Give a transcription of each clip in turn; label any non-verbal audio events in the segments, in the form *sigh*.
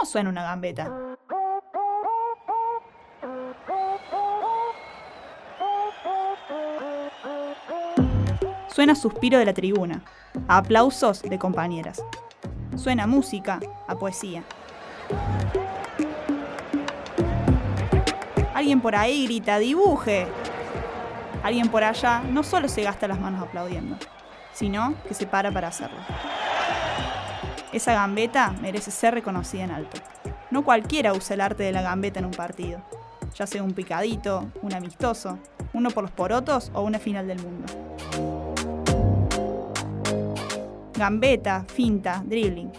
¿Cómo suena una gambeta? Suena suspiro de la tribuna, a aplausos de compañeras. Suena música, a poesía. Alguien por ahí grita, dibuje. Alguien por allá no solo se gasta las manos aplaudiendo, sino que se para para hacerlo. Esa gambeta merece ser reconocida en alto. No cualquiera usa el arte de la gambeta en un partido, ya sea un picadito, un amistoso, uno por los porotos o una final del mundo. Gambeta, finta, dribbling.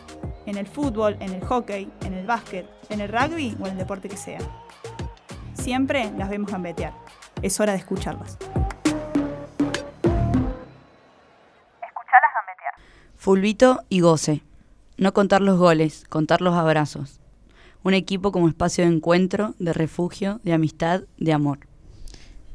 En el fútbol, en el hockey, en el básquet, en el rugby o en el deporte que sea. Siempre las vemos gambetear. Es hora de escucharlas. Escuchalas gambetear. Fulvito y goce. No contar los goles, contar los abrazos. Un equipo como espacio de encuentro, de refugio, de amistad, de amor.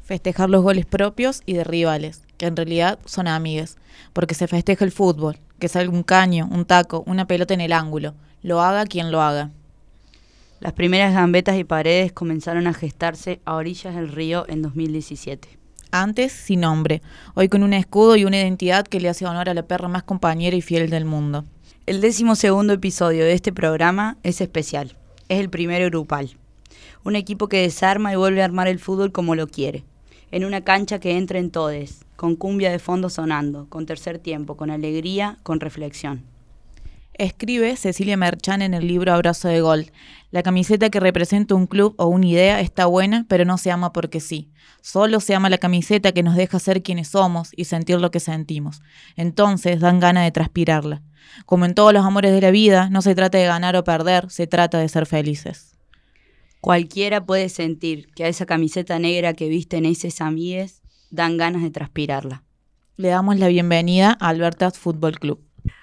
Festejar los goles propios y de rivales, que en realidad son amigues, porque se festeja el fútbol, que salga un caño, un taco, una pelota en el ángulo, lo haga quien lo haga. Las primeras gambetas y paredes comenzaron a gestarse a orillas del río en 2017. Antes sin nombre, hoy con un escudo y una identidad que le hace honor a la perra más compañera y fiel del mundo. El décimo segundo episodio de este programa es especial. Es el primero grupal. Un equipo que desarma y vuelve a armar el fútbol como lo quiere. En una cancha que entra en todes, con cumbia de fondo sonando, con tercer tiempo, con alegría, con reflexión. Escribe Cecilia Merchan en el libro Abrazo de Gol. La camiseta que representa un club o una idea está buena, pero no se ama porque sí. Solo se ama la camiseta que nos deja ser quienes somos y sentir lo que sentimos. Entonces dan ganas de transpirarla. Como en todos los amores de la vida, no se trata de ganar o perder, se trata de ser felices. Cualquiera puede sentir que a esa camiseta negra que visten esos amigues dan ganas de transpirarla. Le damos la bienvenida a Albertas Fútbol Club.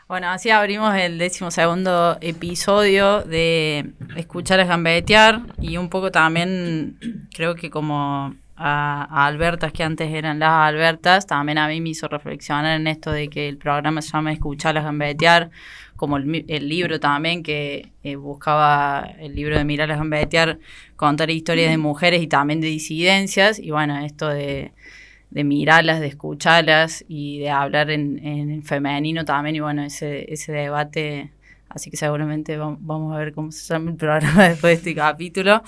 Bueno, así abrimos el décimo segundo episodio de Escuchar a Gambetear y un poco también creo que como a, a, Albertas que antes eran las Albertas, también a mí me hizo reflexionar en esto de que el programa se llama Escuchar a Gambetear, como el, el, libro también que eh, buscaba el libro de Mirar a Gambetear, contar historias de mujeres y también de disidencias y bueno, esto de de mirarlas, de escucharlas y de hablar en, en femenino también. Y bueno, ese, ese debate, así que seguramente vamos a ver cómo se llama el programa *laughs* después de este capítulo.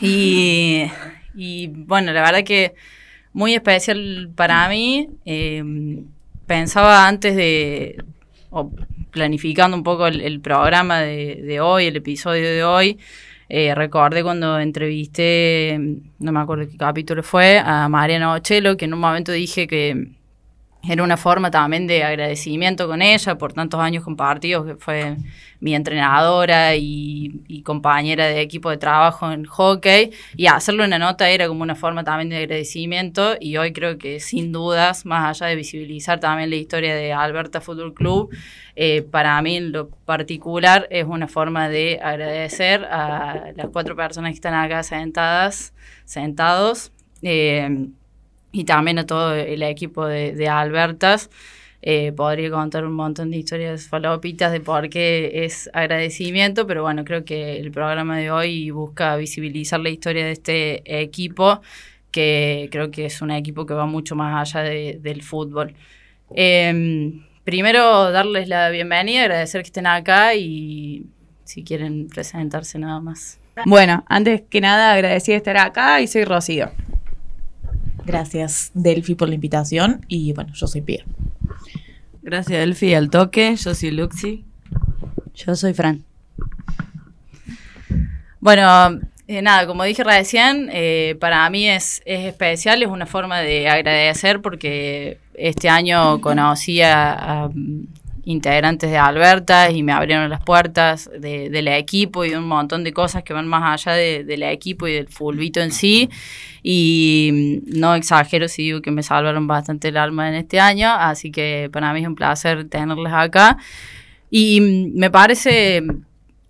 Y, y bueno, la verdad que muy especial para mí. Eh, pensaba antes de, o planificando un poco el, programa de, de hoy, el episodio de hoy, eh, recordé cuando entrevisté, no me acuerdo qué capítulo fue, a Mariana Ochelo, que en un momento dije que era una forma también de agradecimiento con ella por tantos años compartidos, que fue mi entrenadora y, compañera de equipo de trabajo en hockey, y hacerlo una nota era como una forma también de agradecimiento, y hoy creo que sin dudas, más allá de visibilizar también la historia de Alberta Fútbol Club, eh, para mí en lo particular es una forma de agradecer a las cuatro personas que están acá sentadas, sentados. Eh, y también a todo el equipo de, de Albertas. Eh, podría contar un montón de historias falopitas de por qué es agradecimiento, pero bueno, creo que el programa de hoy busca visibilizar la historia de este equipo, que creo que es un equipo que va mucho más allá de, del fútbol. Eh, primero, darles la bienvenida, agradecer que estén acá y si quieren presentarse nada más. Bueno, antes que nada, agradecí de estar acá y soy Rocío. Gracias, Delphi, por la invitación. Y bueno, yo soy Pia. Gracias, Delphi, al toque. Yo soy Luxi. Yo soy Fran. Bueno, eh, nada, como dije recién, eh, para mí es, es, especial, es una forma de agradecer porque este año conocí a, a integrantes de Alberta y me abrieron las puertas de, del equipo y un montón de cosas que van más allá de, del equipo y del fulbito en sí. Y no exagero si digo que me salvaron bastante el alma en este año, así que para mí es un placer tenerles acá. Y me parece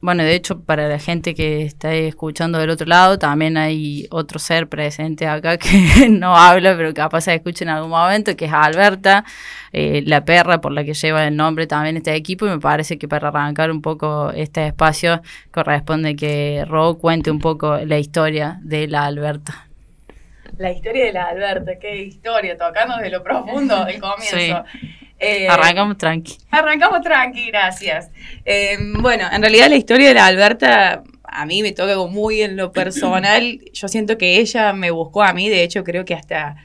bueno, de hecho, para la gente que está escuchando del otro lado, también hay otro ser presente acá *laughs* que no habla, pero capaz se escucha en algún momento, que es Alberta, eh, la perra por la que lleva el nombre también este equipo, y me parece que para arrancar un poco este espacio corresponde que Ro cuente un poco la historia de la Alberta. La historia de la Alberta, qué historia, tocando de lo profundo del *laughs* comienzo. Eh, Arrancamos tranqui. Arrancamos tranqui, gracias. Eh, bueno, en realidad la historia de la Alberta a mí me toca muy en lo personal. *clears throat* Yo siento que ella me buscó a mí, de hecho creo que hasta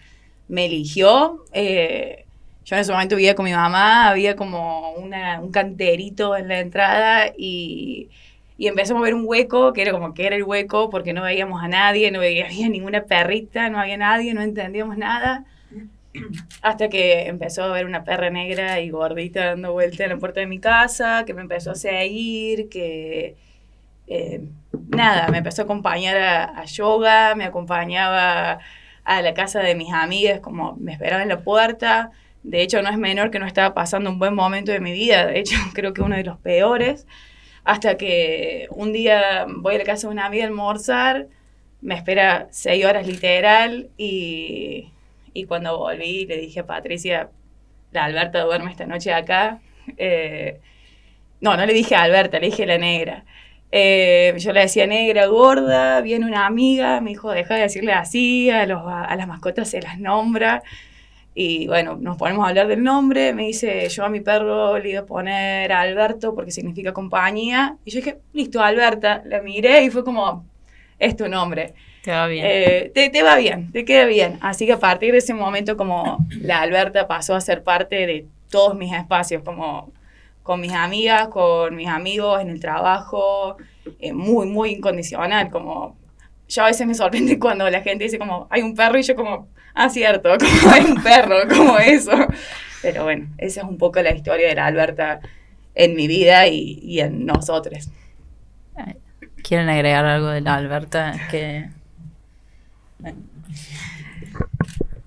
me eligió. Eh, yo en ese momento vivía con mi mamá, había como una, un canterito en la entrada y, y empezamos a ver un hueco, que era como que era el hueco porque no veíamos a nadie, no veía, había ninguna perrita, no había nadie, no entendíamos nada. Hasta que empezó a ver una perra negra y gordita dando vuelta en la puerta de mi casa, que me empezó a seguir, que eh, nada, me empezó a acompañar a, a, yoga, me acompañaba a la casa de mis amigas, como me esperaba en la puerta. De hecho, no es menor que no estaba pasando un buen momento de mi vida, de hecho, *laughs* creo que uno de los peores. Hasta que un día voy a la casa de una amiga a almorzar, me espera seis horas literal y y cuando volví le dije a Patricia, la Alberta duerme esta noche acá. Eh, no, no le dije a Alberta, le dije la negra. Eh, yo le decía negra, gorda, viene una amiga, me dijo, deja de decirle así, a, los, a las mascotas se las nombra. Y bueno, nos ponemos a hablar del nombre, me dice, yo a mi perro le iba a poner a Alberto porque significa compañía. Y yo dije, listo, Alberta. La miré y fue como, es tu nombre. Te va bien. Eh, te, te, va bien, te queda bien. Así que a partir de ese momento, como la Alberta pasó a ser parte de todos mis espacios, como con mis amigas, con mis amigos, en el trabajo, eh, muy, muy incondicional, como yo a veces me sorprende *laughs* cuando la gente dice como, hay un perro y yo como, ah, cierto, *laughs* como hay un perro, *laughs* como eso. Pero bueno, esa es un poco la historia de la Alberta en mi vida y, y en nosotros. ¿Quieren agregar algo de la Alberta? Que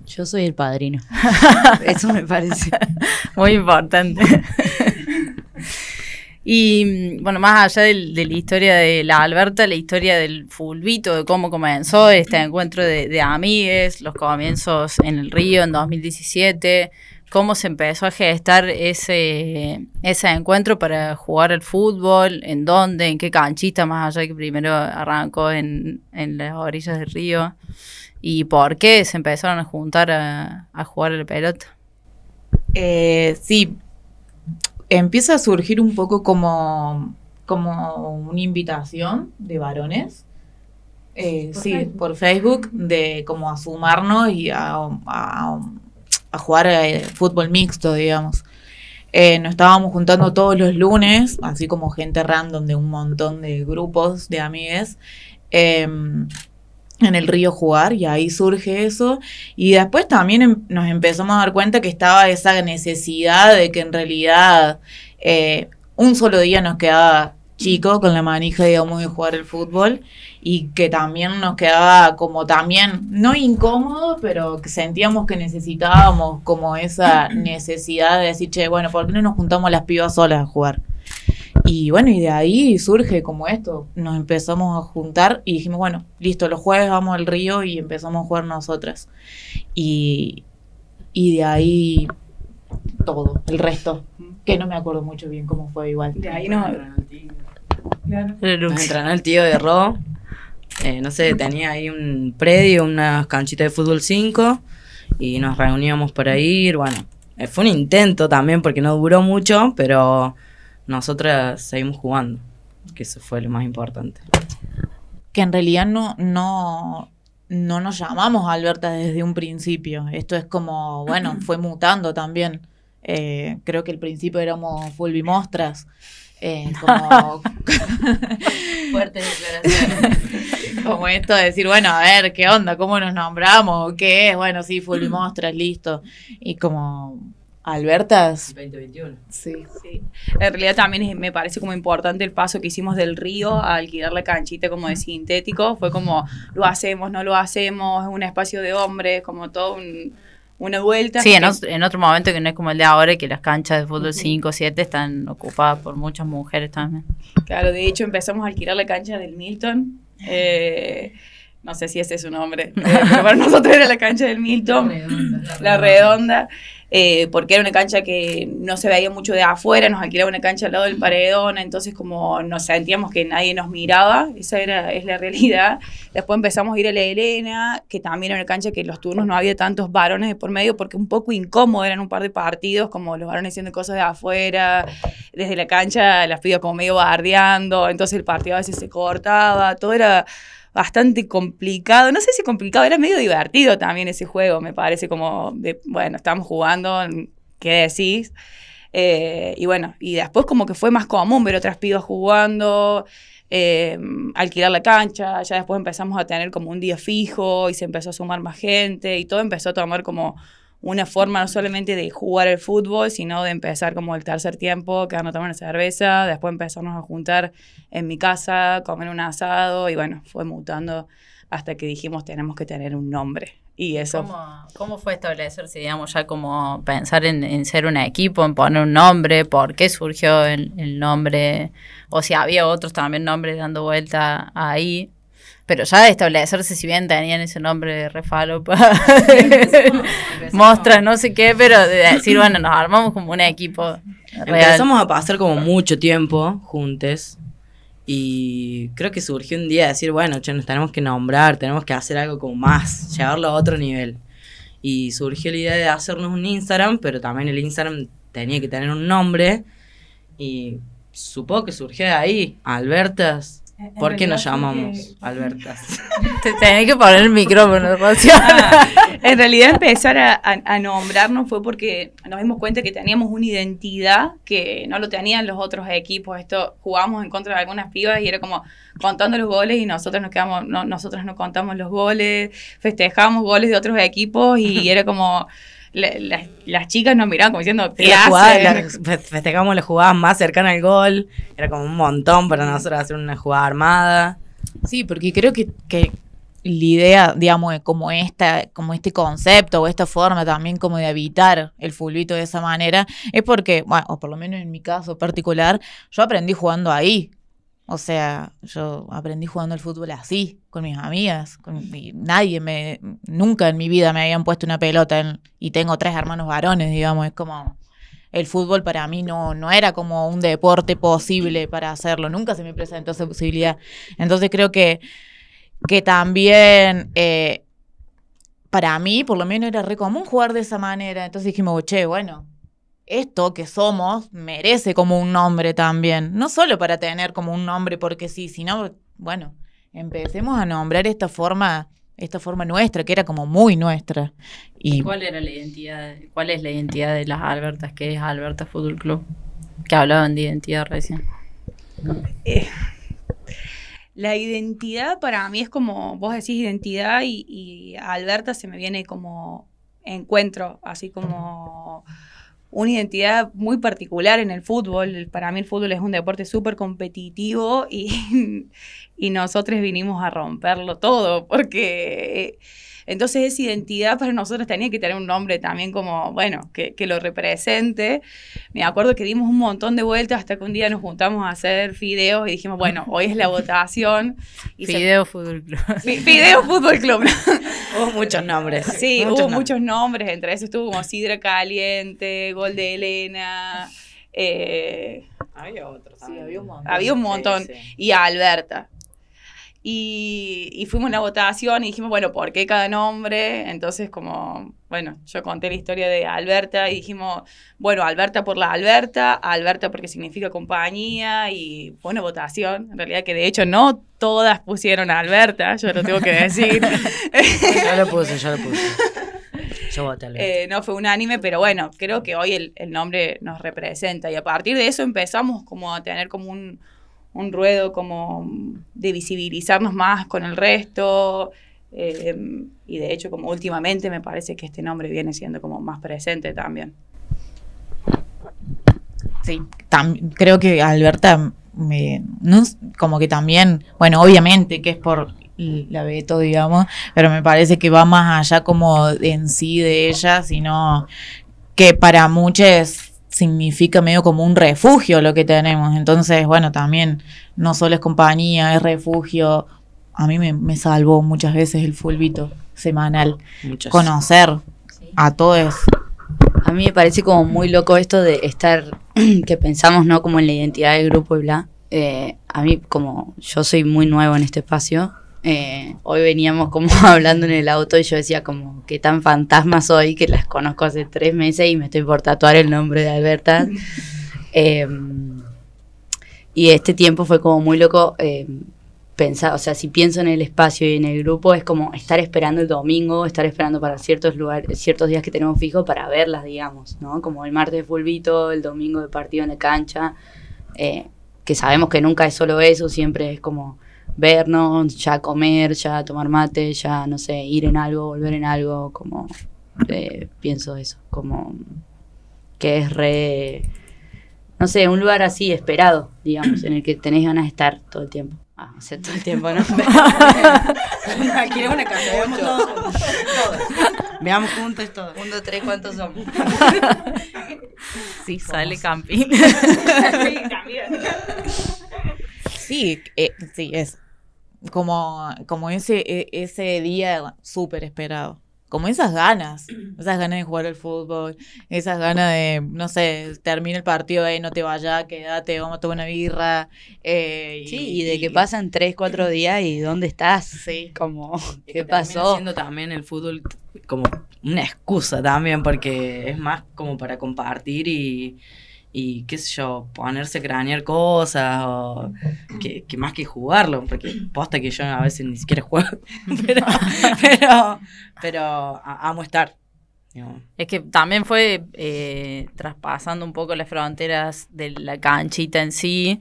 yo soy el padrino. *laughs* Eso me parece. *laughs* Muy importante. Y bueno, más allá de, de, la historia de la Alberta, la historia del fulbito, de cómo comenzó este encuentro de, de amigues, los comienzos en el río en 2017, cómo se empezó a gestar ese, ese encuentro para jugar al fútbol, en dónde, en qué canchita, más allá que primero arrancó en, en las orillas del río, y por qué se empezaron a juntar a, a jugar al pelota. Eh, sí, empieza a surgir un poco como, como una invitación de varones. Eh, ¿Por sí, Facebook? por Facebook, de como a sumarnos y a, a, a jugar eh, fútbol mixto, digamos. Eh, nos estábamos juntando todos los lunes, así como gente random de un montón de grupos de amigues, eh, en el río jugar, y ahí surge eso. Y después también em nos empezamos a dar cuenta que estaba esa necesidad de que en realidad eh, un solo día nos quedaba chico con la manija, digamos, de jugar el fútbol y que también nos quedaba como también, no incómodo, pero que sentíamos que necesitábamos como esa *clears throat* necesidad de decir, che, bueno, ¿por qué no nos juntamos las pibas solas a jugar? Y bueno, y de ahí surge como esto, nos empezamos a juntar y dijimos, bueno, listo, los jueves vamos al río y empezamos a jugar nosotras. Y, y de ahí todo, el resto, que no me acuerdo mucho bien cómo fue igual. De ahí no... Claro. Nos entrenó el tío de Ro. Eh, no sé, tenía ahí un predio, unas canchitas de fútbol 5 y nos reuníamos para ir. Bueno, eh, fue un intento también porque no duró mucho, pero nosotras seguimos jugando, que eso fue lo más importante. Que en realidad no, no, no nos llamamos Alberta desde un principio. Esto es como, bueno, fue mutando también. Eh, creo que al principio éramos fulbimostras. Eh, *laughs* como *laughs* fuerte declaración. *laughs* como esto de decir bueno a ver qué onda cómo nos nombramos qué es bueno sí fulbimostras *clears throat* listo. Y como Albertas. 2021 sí, sí. En realidad también me parece como importante el paso que hicimos del río a alquilar la canchita como de sintético. Fue como lo hacemos no lo hacemos es un espacio de hombres como todo un una vuelta. Sí, en, en otro momento que no es como el de ahora, que las canchas de fútbol 5 o 7 están ocupadas por muchas mujeres también. que- Claro, de hecho empezamos a alquilar la cancha del Milton. eh, no sé si ese es su nombre, eh, *laughs* pero para nosotros era la cancha del Milton. La redonda, eh, porque era una cancha que no se veía mucho de afuera, nos alquilaba una cancha al lado del paredón, entonces como nos sentíamos que nadie nos miraba, esa era, es la realidad. Después empezamos a ir a la Elena, que también era una cancha que los turnos no había tantos varones de por medio, porque un poco incómodo eran un par de partidos, como los varones haciendo cosas de afuera, desde la cancha las pibas como medio bardeando, entonces el partido a veces se cortaba, todo era bastante complicado. No sé si complicado, era medio divertido también ese juego, me parece como de, bueno, estamos jugando, ¿qué decís? Eh, y bueno, y después como que fue más común ver otras pibas jugando, eh, alquilar la cancha, ya después empezamos a tener como un día fijo y se empezó a sumar más gente y todo empezó a tomar como una forma no solamente de jugar el fútbol, sino de empezar como el tercer tiempo, quedarnos tomar una cerveza, después empezarnos a juntar en mi casa, comer un asado y bueno, fue mutando hasta que dijimos tenemos que tener un nombre. Y eso ¿Cómo, cómo fue establecerse, digamos, ya como pensar en, ser un equipo, en poner un nombre? ¿Por qué surgió el nombre? O si había otros también nombres dando vuelta ahí. Pero ya de establecerse, si bien tenían ese nombre de refalopa, *laughs* mostras, no sé qué, pero de decir, bueno, nos armamos como un equipo real. Empezamos a pasar como mucho tiempo juntos. Y creo que surgió un día de decir, bueno, che, nos tenemos que nombrar, tenemos que hacer algo como más, llevarlo a otro nivel. Y surgió la idea de hacernos un Instagram, pero también el Instagram tenía que tener un nombre. Y supongo que surgió de ahí, Albertas. ¿Por qué nos llamamos Albertas? *laughs* Te tenés que poner el micrófono. *laughs* Ah, en realidad empezar a, a- a nombrarnos fue porque nos dimos cuenta que teníamos una identidad que no lo tenían los otros equipos. Esto jugábamos en contra de algunas pibas y era como contando los goles y nosotros nos quedamos, no, nosotros no contamos los goles, festejábamos goles de otros equipos y *laughs* era como la- la- las chicas nos miraban como diciendo, Y ¿qué la jugada, festejamos las jugadas más cercanas al gol. Era como un montón para nosotros hacer una jugada armada. Sí, porque creo que, que la idea, digamos, de como esta, como este concepto o esta forma también como de habitar el fulbito de esa manera, es porque, bueno, o por lo menos en mi caso particular, yo aprendí jugando ahí. O sea, yo aprendí jugando al fútbol así, con mis amigas. Con, nadie me, nunca en mi vida me habían puesto una pelota y tengo tres hermanos varones, digamos, es como el fútbol para mí no, no era como un deporte posible para hacerlo, nunca se me presentó esa posibilidad. Entonces creo que, que también eh, para mí, por lo menos, era re común jugar de esa manera. Entonces dijimos, che, bueno, esto que somos merece como un nombre también. No solo para tener como un nombre porque sí, sino, bueno, empecemos a nombrar esta forma, esta forma nuestra, que era como muy nuestra. Y ¿Cuál era la identidad? ¿Cuál es la identidad de las Albertas? que es Alberta Fútbol Club? Que hablaban de identidad recién. Eh, la identidad para mí es como, vos decís identidad y, y a Alberta se me viene como encuentro, así como una identidad muy particular en el fútbol. Para mí el fútbol es un deporte súper competitivo y, *laughs* y nosotros vinimos a romperlo todo, porque entonces esa identidad para nosotros tenía que tener un nombre también como, bueno, que, que lo represente. Me acuerdo que dimos un montón de vueltas hasta que un día nos juntamos a hacer fideos y dijimos, bueno, hoy es la votación. Y se- Fútbol Club. Fi- Fideo Fútbol Club. *laughs* Hubo muchos nombres. Sí, muchos hubo nombres. muchos nombres, entre esos estuvo como Sidra Caliente, Gol de Elena, eh, Había otros. también. había un montón. había un montón, Sí, sí. y Alberta. Y, y fuimos a la votación y dijimos, bueno, ¿por qué cada nombre? Entonces, como, bueno, yo conté la historia de Alberta y dijimos, bueno, Alberta por la Alberta, Alberta porque significa compañía y, bueno, votación. En realidad que de hecho no todas pusieron a Alberta, yo lo tengo que decir. *laughs* Yo lo puse, yo lo puse. Yo voté Eh, no fue unánime, pero bueno, creo que hoy el, el nombre nos representa y a partir de eso empezamos como a tener como un, un ruedo como de visibilizarnos más con el resto eh, y de hecho como últimamente me parece que este nombre viene siendo como más presente también. Sí, creo que Alberta, me- no como que también, bueno, obviamente que es por la veto, digamos, pero me parece que va más allá como en sí de ella, sino que para muchos significa medio como un refugio lo que tenemos. Entonces, bueno, también no solo es compañía, es refugio. A mí me, salvó muchas veces el fulbito semanal. Conocer a todos. A mí me parece como muy loco esto de estar, *clears throat* que pensamos, ¿no? Como en la identidad del grupo y bla. Eh, a mí, como yo soy muy nuevo en este espacio, eh, hoy veníamos como *laughs* hablando en el auto y yo decía como que tan fantasma soy que las conozco hace tres meses y me estoy por tatuar el nombre de Alberta. *laughs* Em, y este tiempo fue como muy loco em, pensar, o sea, si pienso en el espacio y en el grupo, es como estar esperando el domingo, estar esperando para ciertos lugares, ciertos días que tenemos fijos para verlas, digamos, ¿no? Como el martes de fulvito, el domingo de partido en la cancha, eh, que sabemos que nunca es solo eso, siempre es como vernos, ya comer, ya tomar mate, ya, no sé, ir en algo, volver en algo, como eh, pienso eso, como que es re, no sé, un lugar así esperado, digamos, en el que tenés ganas de estar todo el tiempo. Ah, o sea, todo el tiempo, ¿no? *laughs* Quiero una casa, veamos todos juntos. Veamos juntos todos. Un, dos, tres, ¿cuántos somos? *laughs* sí, sale camping. *laughs* sí, también. Sí, eh, sí, es como, como ese, e, ese día súper esperado. Como esas ganas, esas ganas de jugar al fútbol, esas ganas de, no sé, termina el partido, ahí no te vayas, quédate, vamos a tomar una birra. Eh, sí, y, de que pasan tres, cuatro días y ¿dónde estás? Sí. Como, *laughs* ¿qué pasó? Siendo también el fútbol como una excusa también, porque es más como para compartir y y qué sé yo, ponerse a cranear cosas o que, más que jugarlo, porque posta que yo a veces ni siquiera juego, *laughs* pero, pero, pero amo estar. Es que también fue eh, traspasando un poco las fronteras de la canchita en sí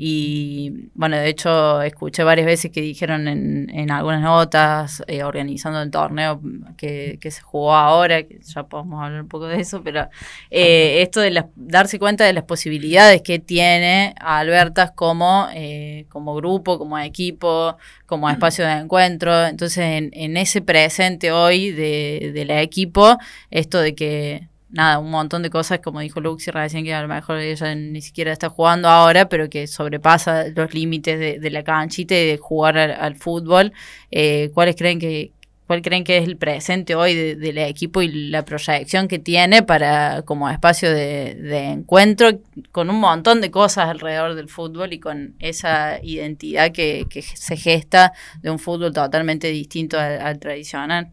y bueno, de hecho escuché varias veces que dijeron en, en algunas notas, eh, organizando el torneo que, se jugó ahora, que ya podemos hablar un poco de eso, pero eh, esto de darse cuenta de las posibilidades que tiene Albertas como, eh, como grupo, como equipo, como espacio de encuentro. Entonces, en, en ese presente hoy de, del equipo, esto de que nada, un montón de cosas, como dijo Luxi recién, que a lo mejor ella ni siquiera está jugando ahora, pero que sobrepasa los límites de, la canchita y de jugar al, fútbol. Eh, ¿Cuáles creen que, cuál creen que es el presente hoy del equipo y la proyección que tiene para como espacio de, encuentro con un montón de cosas alrededor del fútbol y con esa identidad que, se gesta de un fútbol totalmente distinto al, tradicional?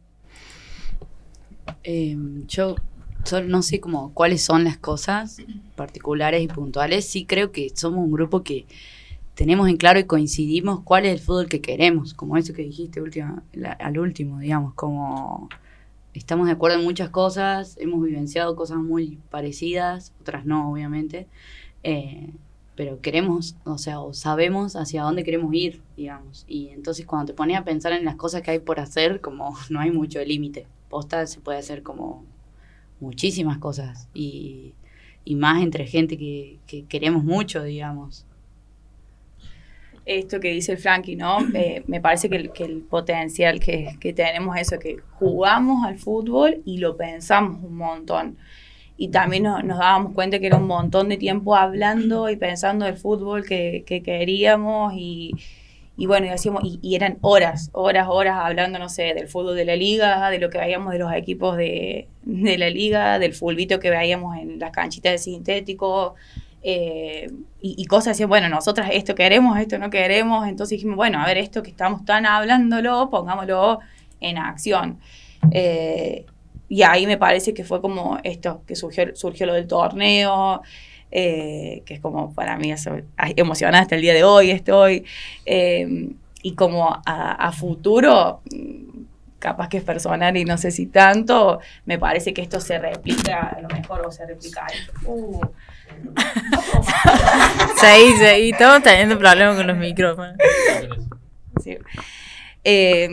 Eh, yo no sé cómo cuáles son las cosas particulares y puntuales. Sí creo que somos un grupo que tenemos en claro y coincidimos cuál es el fútbol que queremos, como eso que dijiste última, al último, digamos, como estamos de acuerdo en muchas cosas, hemos vivenciado cosas muy parecidas, otras no, obviamente, eh, pero queremos, o sea, o sabemos hacia dónde queremos ir, digamos, y entonces cuando te pones a pensar en las cosas que hay por hacer, como *laughs* no hay mucho límite, posta se puede hacer como muchísimas cosas y, más entre gente que, queremos mucho, digamos. Esto que dice el Frankie, ¿no? Eh, me parece que el, potencial que, tenemos es eso, que jugamos al fútbol y lo pensamos un montón. Y también nos, dábamos cuenta que era un montón de tiempo hablando y pensando del fútbol que, que queríamos y, y bueno, y, hacíamos, y, eran horas, horas, horas hablando, no sé, del fútbol de la liga, de lo que veíamos de los equipos de, la liga, del fulbito que veíamos en las canchitas de sintético, eh, y, cosas así, bueno, nosotras esto queremos, esto no queremos, entonces dijimos, bueno, a ver, esto que estamos tan hablándolo, pongámoslo en acción. Eh, y ahí me parece que fue como esto, que surgió, surgió lo del torneo, eh, que es como para mí eso, emocionada hasta el día de hoy estoy. Eh, y como a, futuro, mm, capaz que es personal y no sé si tanto, me parece que esto se replica, a lo mejor o se replica. Uh. *laughs* sí, sí, estamos teniendo problemas con los micrófonos. Eh,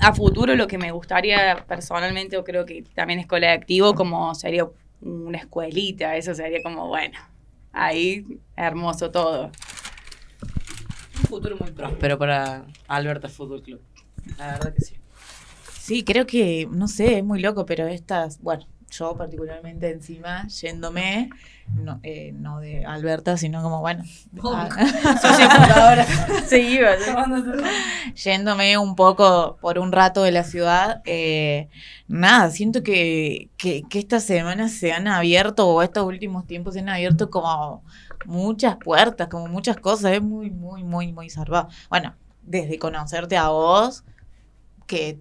a futuro lo que me gustaría personalmente, o creo que también es colectivo, como sería una escuelita, eso sería como, bueno, ahí hermoso todo. futuro muy próspero para Alberta Fútbol Club. La verdad que sí. Sí, creo que, no sé, es muy loco, pero estas, bueno, yo particularmente encima, yéndome, no, eh, no de Alberta, sino como, bueno, a- *laughs* Se iba. yéndome un poco por un rato de la ciudad, eh, nada, siento que, que, que estas semanas se han abierto, o estos últimos tiempos se han abierto como muchas puertas, como muchas cosas, es muy, muy, muy, muy salvado. Bueno, desde conocerte a vos, que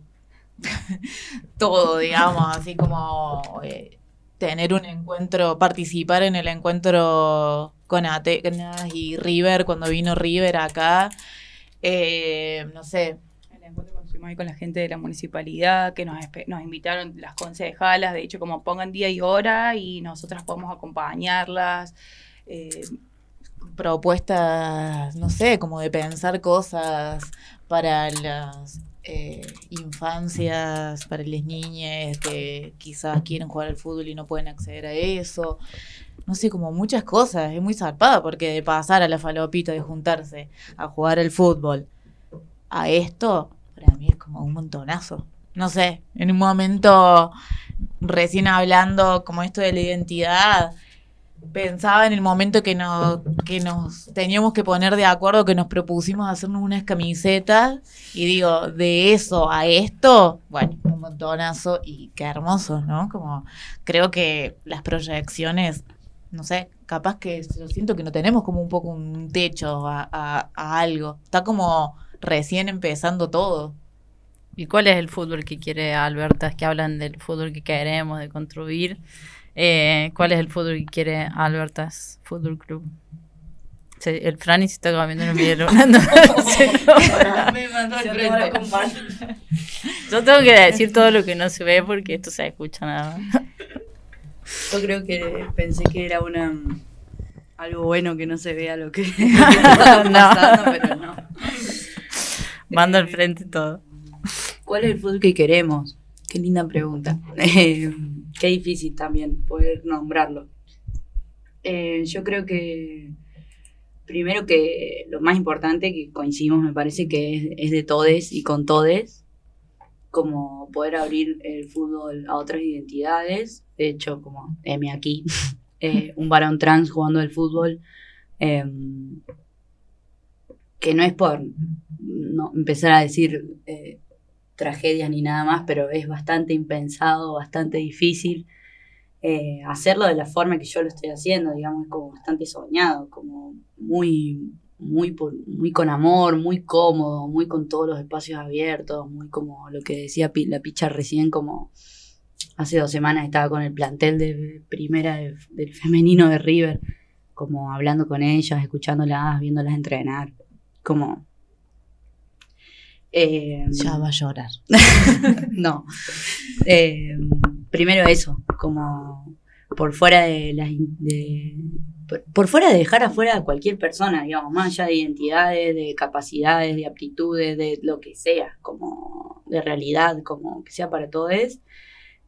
*laughs* todo, digamos, así como eh, tener un encuentro, participar en el encuentro con Atenas y River, cuando vino River acá, eh, no sé, El encuentro estuvimos ahí con la gente de la municipalidad, que nos, nos invitaron las concejalas, de hecho, como pongan día y hora y nosotras podemos acompañarlas. eh, propuestas, no sé, como de pensar cosas para las eh, infancias, para las niñas que quizás quieren jugar al fútbol y no pueden acceder a eso. No sé, como muchas cosas, es muy zarpada porque de pasar a la falopita, de juntarse a jugar al fútbol a esto, para mí es como un montonazo. No sé, en un momento recién hablando como esto de la identidad, pensaba en el momento que nos, que nos teníamos que poner de acuerdo, que nos propusimos hacernos unas camisetas, y digo, de eso a esto, bueno, un montonazo, y qué hermoso, ¿no? Como creo que las proyecciones, no sé, capaz que yo siento que no tenemos como un poco un techo a, a- a algo, está como recién empezando todo. ¿Y cuál es el fútbol que quiere Alberta? Es que hablan del fútbol que queremos, de construir. Eh, ¿Cuál es el fútbol que quiere Albertas Fútbol Club? Se- el Franny se está comiendo en el video. Me mandó frente. Yo tengo que decir todo lo que no se ve porque esto se escucha nada más. Yo creo que pensé que era una algo bueno que no se vea lo que *laughs* *laughs* está No. pasando, pero no. Mando al frente todo. ¿Cuál es el fútbol que queremos? Qué linda pregunta. *laughs* Qué difícil también poder nombrarlo. Eh, yo creo que primero que lo más importante que coincidimos me parece que es, es de todes y con todes, como poder abrir el fútbol a otras identidades. De hecho, como M aquí, *laughs* eh, un varón trans jugando al fútbol, eh, que no es por no empezar a decir eh, tragedias ni nada más, pero es bastante impensado, bastante difícil eh, hacerlo de la forma que yo lo estoy haciendo, digamos, como bastante soñado, como muy, muy, muy con amor, muy cómodo, muy con todos los espacios abiertos, muy como lo que decía la picha recién, como hace dos semanas estaba con el plantel de primera de- del femenino de River, como hablando con ellas, escuchándolas, viéndolas entrenar, como... eh, Ya va a llorar. *laughs* no. Eh, primero eso, como por fuera de las de, por, por fuera de dejar afuera a cualquier persona, digamos, más allá de identidades, de capacidades, de aptitudes, de lo que sea, como de realidad, como que sea para todos,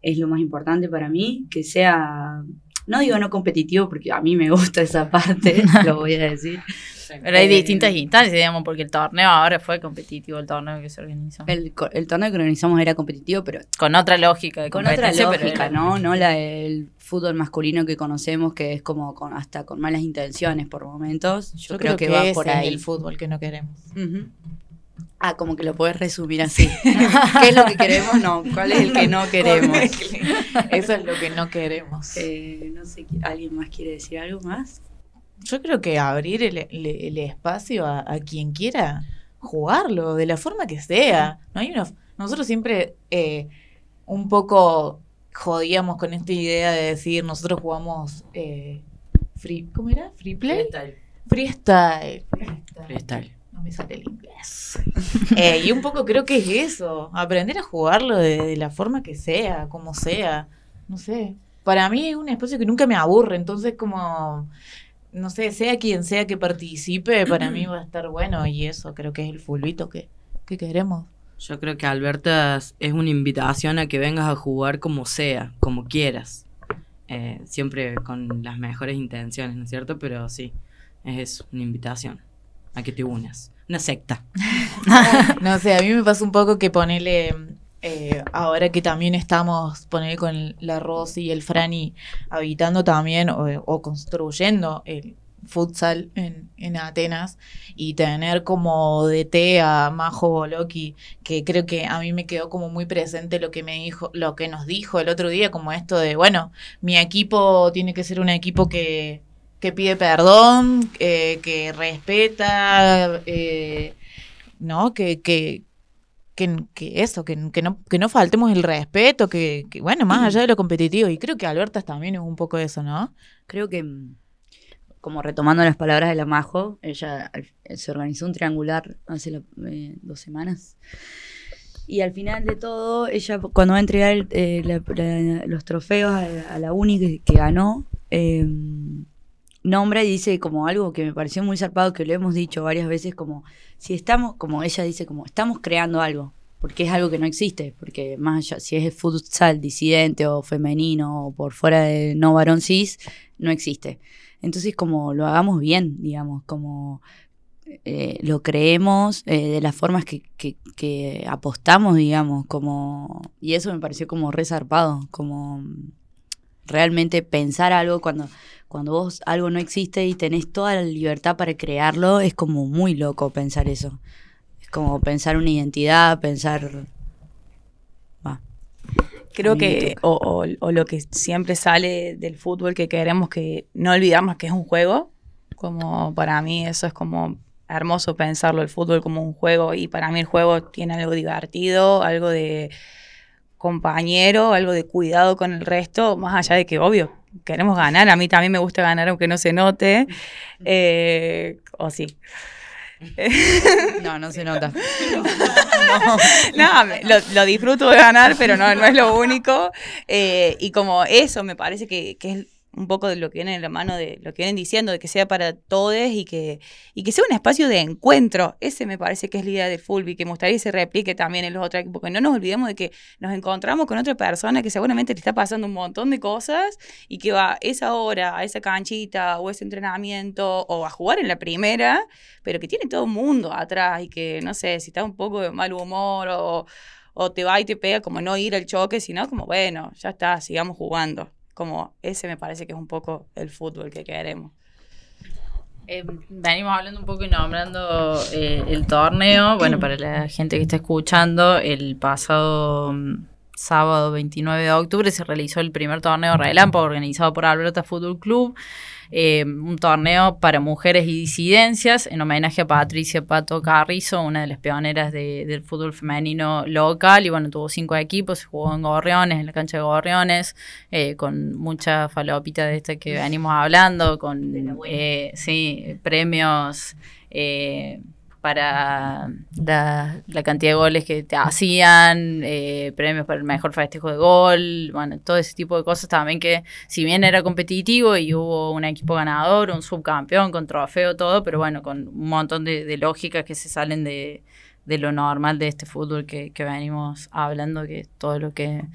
es lo más importante para mí, que sea, no digo no competitivo, porque a mí me gusta esa parte, *laughs* lo voy a decir. Pero hay distintas instancias, digamos, porque el torneo ahora fue competitivo, el torneo que se organizó. El, torneo que organizamos era competitivo, pero Con otra lógica de con otra pero lógica, era- ¿no? No la del fútbol masculino que conocemos, que es como con, hasta con malas intenciones por momentos. Yo, creo, que, va ese por es ahí. el fútbol que no queremos. Ah, como que lo puedes resumir así. *laughs* ¿Qué es lo que queremos? No. ¿Cuál es el que no *laughs* queremos? Eso es lo que no queremos. Eh, no sé, ¿alguien más quiere decir algo más? Yo creo que abrir el, el- el espacio a, a quien quiera jugarlo, de la forma que sea. No hay una, nosotros siempre eh, un poco jodíamos con esta idea de decir, nosotros jugamos eh, free, ¿cómo era? ¿Free play? Freestyle. Freestyle. No me sale el inglés. *laughs* Eh, y un poco creo que es eso, aprender a jugarlo de, de la forma que sea, como sea. No sé. Para mí es un espacio que nunca me aburre, entonces como, no sé, sea quien sea que participe, para mí *clears throat* va a estar bueno y eso creo que es el fulbito que, que queremos. Yo creo que Albertas es una invitación a que vengas a jugar como sea, como quieras. Eh, siempre con las mejores intenciones, ¿no es cierto? Pero sí, es eso, una invitación. a que te unas. Una secta. *laughs* no sé, a mí me pasa un poco que ponele, eh, ahora que también estamos, poner con la Rosy y el Franny habitando también o, construyendo el futsal en, en, Atenas y tener como DT a Majo Boloki, que creo que a mí me quedó como muy presente lo que me dijo, lo que nos dijo el otro día, como esto de, bueno, mi equipo tiene que ser un equipo que que pide perdón, eh, que respeta, eh, ¿no? Que, que, que, eso, que, no, que no faltemos el respeto, que, bueno, más allá de lo competitivo. Y creo que Albertas también es un poco eso, ¿no? Creo que, como retomando las palabras de la Majo, ella se organizó un triangular hace eh, dos semanas. Y al final de todo, ella cuando va a entregar los trofeos a, la Uni que, ganó, eh, nombra y dice como algo que me pareció muy zarpado, que lo hemos dicho varias veces, como si estamos, como ella dice, como estamos creando algo, porque es algo que no existe, porque más allá, si es futsal disidente o femenino o por fuera de no varón cis, no existe. Entonces como lo hagamos bien, digamos, como eh, lo creemos eh, de las formas que, que, que, apostamos, digamos, como... Y eso me pareció como resarpado, como realmente pensar algo cuando cuando vos algo no existe y tenés toda la libertad para crearlo, es como muy loco pensar eso. Es como pensar una identidad, pensar... Creo que, o, lo que siempre sale del fútbol, que queremos que no olvidamos que es un juego, como para mí eso es como hermoso pensarlo, el fútbol como un juego, y para mí el juego tiene algo divertido, algo de compañero, algo de cuidado con el resto, más allá de que, obvio, queremos ganar. A mí también me gusta ganar, aunque no se note. *laughs* Eh, o sí. No, no se nota. *laughs* No, lo, disfruto de ganar, pero no, no es lo único. Eh, y como eso me parece que, que es un poco de lo que viene en la mano de lo que vienen diciendo, de que sea para todos y que, y que sea un espacio de encuentro. Ese me parece que es la idea del Fulby, que me gustaría que se replique también en los otros equipos, no nos olvidemos de que nos encontramos con otra persona que seguramente le está pasando un montón de cosas y que va esa hora, a esa canchita o ese entrenamiento o a jugar en la primera, pero que tiene todo el mundo atrás y que, no sé, si está un poco de mal humor o, o te va y te pega, como no ir al choque, sino como, bueno, ya está, sigamos jugando como ese me parece que es un poco el fútbol que queremos. Eh, venimos hablando un poco y nombrando eh, el torneo. Bueno, para la gente que está escuchando, el pasado mm, sábado 29 de octubre se realizó el primer torneo Relámpago organizado por Alberta Fútbol Club. Eh, un torneo para mujeres y disidencias en homenaje a Patricia Pato Carrizo, una de las pioneras del fútbol femenino local. Y bueno, tuvo cinco equipos, se jugó en Gorriones, en la cancha de Gorriones, eh, con mucha falopita de esta que venimos hablando, con eh, sí, premios para la, cantidad de goles que te hacían, eh, premios para el mejor festejo de gol, bueno, todo ese tipo de cosas también que si bien era competitivo y hubo un equipo ganador, un subcampeón con trofeo, todo, pero bueno, con un montón de, lógicas que se salen de, lo normal de este fútbol que, venimos hablando, que todo lo que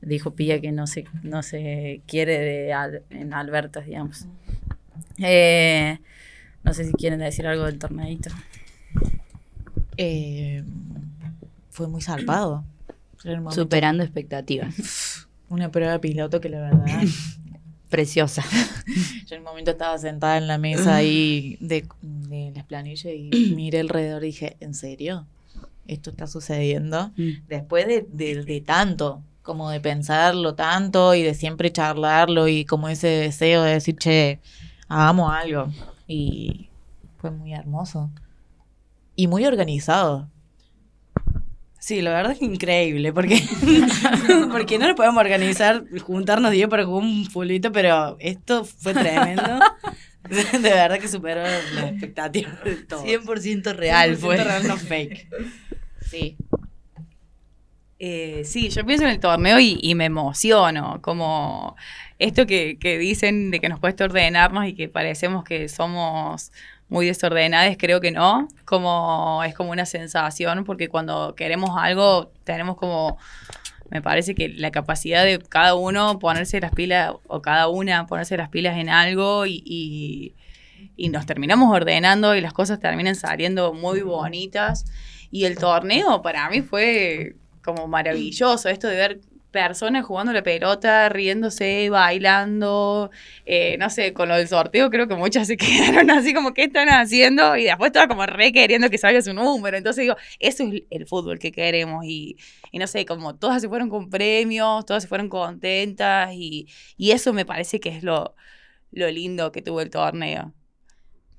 dijo Pía que no se, no se quiere de en Albertas, digamos. Eh, no sé si quieren decir algo del torneito. Eh, fue muy salvado. Superando expectativas. *laughs* Una prueba piloto que la verdad. *laughs* Preciosa. *laughs* Yo en un momento estaba sentada en la mesa ahí de, las planillas y *clears throat* miré alrededor y dije, ¿en serio? ¿Esto está sucediendo? Mm. Después de, de, tanto, como de pensarlo tanto y de siempre charlarlo y como ese deseo de decir, che, hagamos algo. Y fue muy hermoso y muy organizado. Sí, la verdad es increíble, porque, *laughs* porque no lo podemos organizar, juntarnos 10 para jugar un fulito, pero esto fue tremendo. *laughs* De verdad que superó la expectativa de todo. 100% real 100% fue. real, no fake. *laughs* Sí. Eh, sí, yo pienso en el torneo y, y, me emociono, como esto que, que dicen de que nos cuesta ordenarnos y que parecemos que somos muy desordenadas, creo que no, como es como una sensación, porque cuando queremos algo tenemos como, me parece que la capacidad de cada uno ponerse las pilas, o cada una ponerse las pilas en algo y, y nos terminamos ordenando y las cosas terminan saliendo muy bonitas. Y el torneo para mí fue como maravilloso, esto de ver personas jugando la pelota, riéndose, bailando, eh, no sé, con lo del sorteo creo que muchas se *laughs* quedaron así como, ¿qué están haciendo? Y después estaba como re queriendo que salga su número. Entonces digo, eso es el fútbol que queremos y, no sé, como todas se fueron con premios, todas se fueron contentas y, eso me parece que es lo lindo que tuvo el torneo.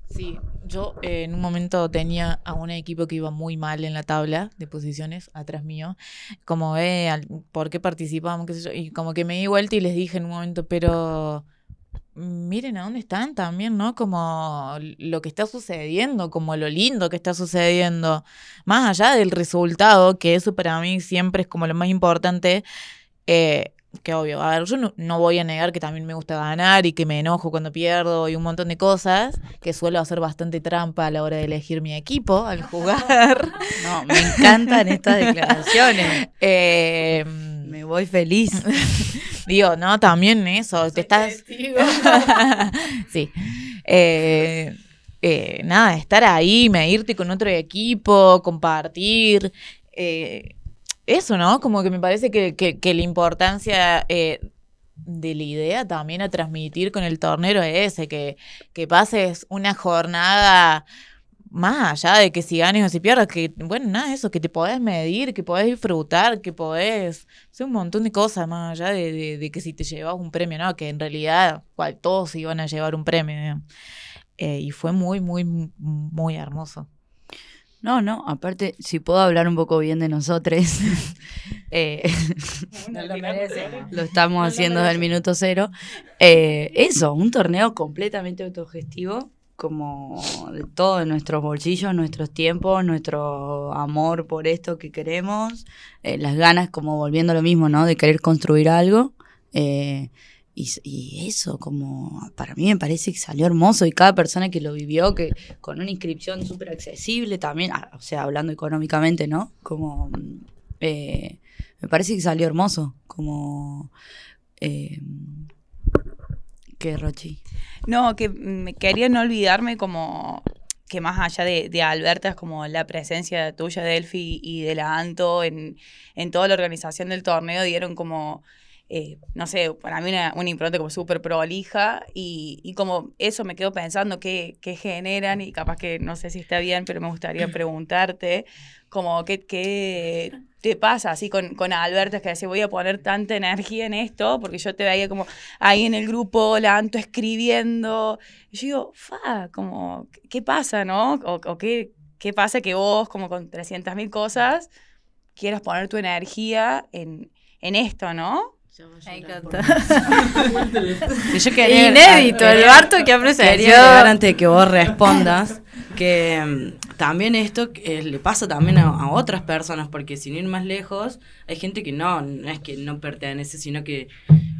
Sí, yo eh, en un momento tenía a un equipo que iba muy mal en la tabla de posiciones atrás mío, como, eh, ¿por qué participamos? ¿Qué sé yo? Y como que me di vuelta y les dije en un momento, pero miren a dónde están también, ¿no? Como lo que está sucediendo, como lo lindo que está sucediendo, más allá del resultado, que eso para mí siempre es como lo más importante. Eh, que obvio, a ver, yo no, voy a negar que también me gusta ganar y que me enojo cuando pierdo y un montón de cosas, que suelo hacer bastante trampa a la hora de elegir mi equipo al jugar. *laughs* No, me encantan estas declaraciones. *laughs* Eh, me voy feliz. *laughs* Digo, no, también eso, te estás... sí. Eh, eh, nada, estar ahí, medirte con otro equipo, compartir. Eh, eso, ¿no? Como que me parece que, que, la importancia eh, de la idea también a transmitir con el tornero es ese, que, que pases una jornada más allá de que si ganes o si pierdas, que, bueno, nada, eso, que te podés medir, que podés disfrutar, que podés hacer un montón de cosas más allá de, de, que si te llevas un premio, ¿no? Que en realidad cual, todos iban a llevar un premio. Eh, y fue muy, muy, muy hermoso. No, no, aparte, si puedo hablar un poco bien de nosotros, *laughs* eh, lo, estamos haciendo desde el minuto cero. Eh, eso, un torneo completamente autogestivo, como de todos nuestros bolsillos, nuestros tiempos, nuestro amor por esto que queremos, eh, las ganas, como volviendo a lo mismo, ¿no? De querer construir algo. Y, eso, como para mí me parece que salió hermoso y cada persona que lo vivió, que con una inscripción súper accesible también, ah, o sea, hablando económicamente, ¿no? Como, eh, me parece que salió hermoso, como... Eh, ¿Qué, Rochi? No, que me quería no olvidarme como que más allá de, de, Alberta es como la presencia tuya, Delphi, y de la Anto en, en toda la organización del torneo dieron como eh, no sé, para mí una, una impronta como súper prolija y, y, como eso me quedo pensando qué, qué, generan y capaz que no sé si está bien, pero me gustaría preguntarte como qué, qué te pasa así con, con Alberto, que decía voy a poner tanta energía en esto, porque yo te veía como ahí en el grupo, la Anto escribiendo, y yo digo, fa, como, ¿qué pasa, no? O, o qué, qué pasa que vos, como con 300.000 cosas, quieras poner tu energía en, en esto, ¿no? Me encanta. *laughs* yo quería, Inédito, el Barto que apreciaría. antes de que vos respondas que mm, también esto eh, le pasa también a, otras personas, porque sin ir más lejos, hay gente que no, no es que no pertenece, sino que,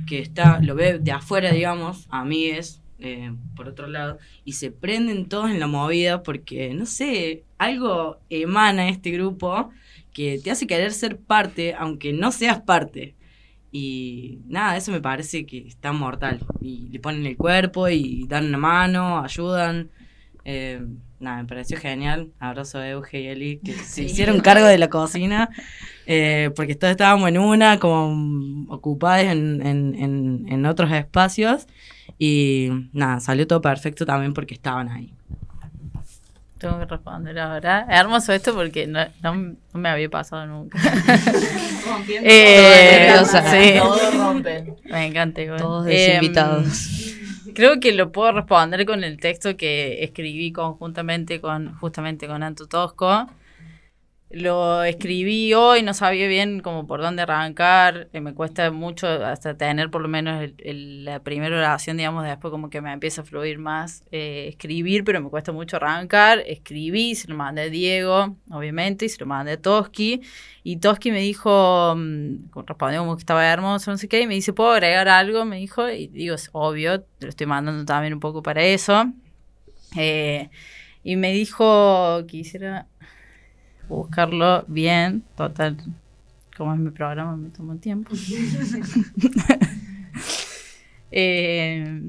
que está, lo ve de afuera, digamos, a mí es, eh, por otro lado, y se prenden todos en la movida porque, no sé, algo emana este grupo que te hace querer ser parte, aunque no seas parte. Y nada, eso me parece que está mortal. Y le ponen el cuerpo y dan una mano, ayudan. Eh, nada, me pareció genial. Abrazo a Euge y Eli, que se *laughs* hicieron cargo de la cocina. Eh, porque todos estábamos en una, como ocupadas en, en, en otros espacios. Y nada, salió todo perfecto también porque estaban ahí. Tengo que responder ahora. Es hermoso esto porque no, no, me había pasado nunca. *laughs* eh, sí. Todos rompen. Me encanta igual. Todos desinvitados. Eh, creo que lo puedo responder con el texto que escribí conjuntamente con, justamente con Anto Tosco lo escribí hoy, no sabía bien como por dónde arrancar, eh, me cuesta mucho hasta tener por lo menos la primera oración, digamos, después como que me empieza a fluir más eh, escribir, pero me cuesta mucho arrancar, escribí, se lo mandé a Diego, obviamente, y se lo mandé a Toski, y Toski me dijo, mm, respondió como que estaba hermoso, no sé qué, y me dice, ¿puedo agregar algo? Me dijo, y digo, es obvio, te lo estoy mandando también un poco para eso. Eh, y me dijo, quisiera buscarlo bien, total, como es mi programa, me tomo tiempo. *laughs* eh,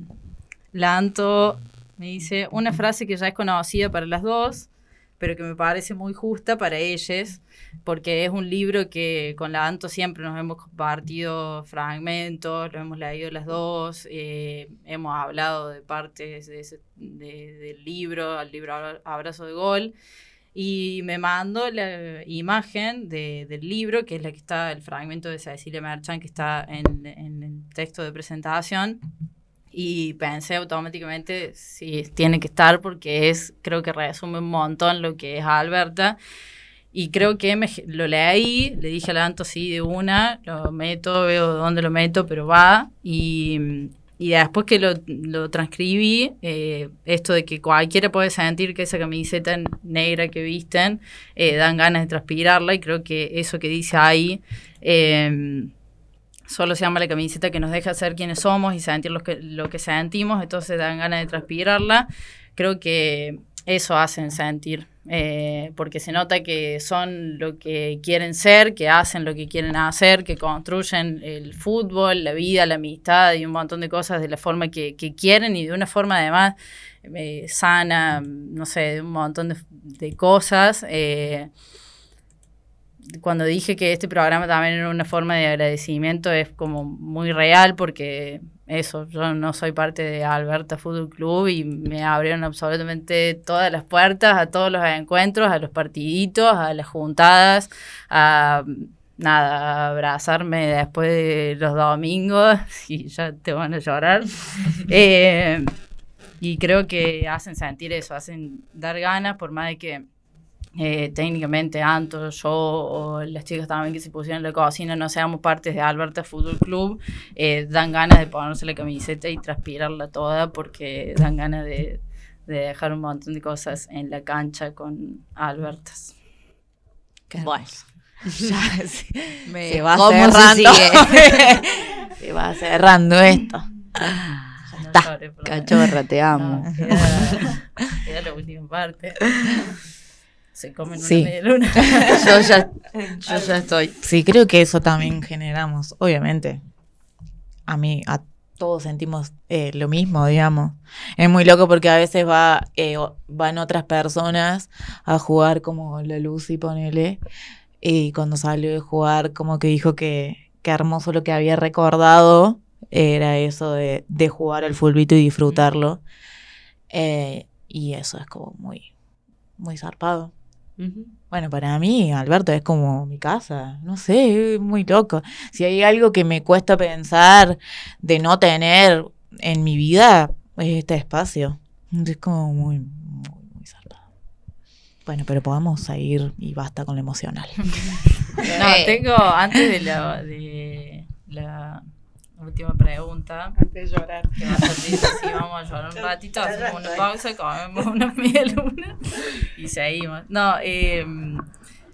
la Anto Me dice una frase que ya es conocida para las dos, pero que me parece muy justa para ellas, porque es un libro que con la Anto siempre nos hemos compartido fragmentos, lo hemos leído las dos, eh, hemos hablado de partes de ese- de- del libro, al libro Abra- Abrazo de Gol, y me mandó la imagen de- del libro, que es la que está, el fragmento de Cecilia Merchant, que está en, en el texto de presentación. Y pensé automáticamente, sí, tiene que estar porque es, creo que resume un montón lo que es Alberta. Y creo que me, lo leí, le dije a Anto, sí, de una, lo meto, veo dónde lo meto, pero va. Y, y después que lo, lo transcribí, eh, esto de que cualquiera puede sentir que esa camiseta negra que visten eh, dan ganas de transpirarla, y creo que eso que dice ahí. eh, solo se llama la camiseta que nos deja ser quienes somos y sentir lo que, lo que sentimos, entonces dan ganas de transpirarla. Creo que eso hacen sentir, eh, porque se nota que son lo que quieren ser, que hacen lo que quieren hacer, que construyen el fútbol, la vida, la amistad y un montón de cosas de la forma que, quieren y de una forma además eh, sana, no sé, de un montón de, de cosas. eh, cuando dije que este programa también era una forma de agradecimiento es como muy real porque eso, yo no soy parte de Alberta Fútbol Club y me abrieron absolutamente todas las puertas a todos los encuentros, a los partiditos, a las juntadas, a nada, a abrazarme después de los domingos *laughs* y ya te van a llorar. *laughs* Eh, y creo que hacen sentir eso, hacen dar ganas por más de que eh, técnicamente Anto, yo o las chicas también que se pusieron en la cocina no seamos partes de Alberta Fútbol Club, eh, dan ganas de ponerse la camiseta y transpirarla toda porque dan ganas de, de dejar un montón de cosas en la cancha con Albertas. Bueno, *laughs* ya se, Me- *laughs* se va ¿cómo se cerrando. se va cerrando esto. Está. Cachorra, te amo. No, queda, queda la última parte. *laughs* Se comen Sí. una media luna. *laughs* Yo ya, yo ya estoy. Sí, creo que eso también generamos, obviamente. A mí, a todos sentimos eh, lo mismo, digamos. Es muy loco porque a veces va, eh, van otras personas a jugar como la Lucy, ponele, y cuando salió de jugar como que dijo que, que hermoso lo que había recordado era eso de, de jugar al fulbito y disfrutarlo. Eh, y eso es como muy, muy zarpado. Bueno, para mí, Alberto, es como mi casa. No sé, es muy loco. Si hay algo que me cuesta pensar de no tener en mi vida, es este espacio. Es como muy, muy, muy zarpado. Bueno, pero podamos seguir y basta con lo emocional. *laughs* No, tengo antes de la, de la última pregunta. Antes de llorar. Que va a si *laughs* vamos a llorar un ratito, hacemos una pausa, comemos una *laughs* media luna y seguimos. No, eh,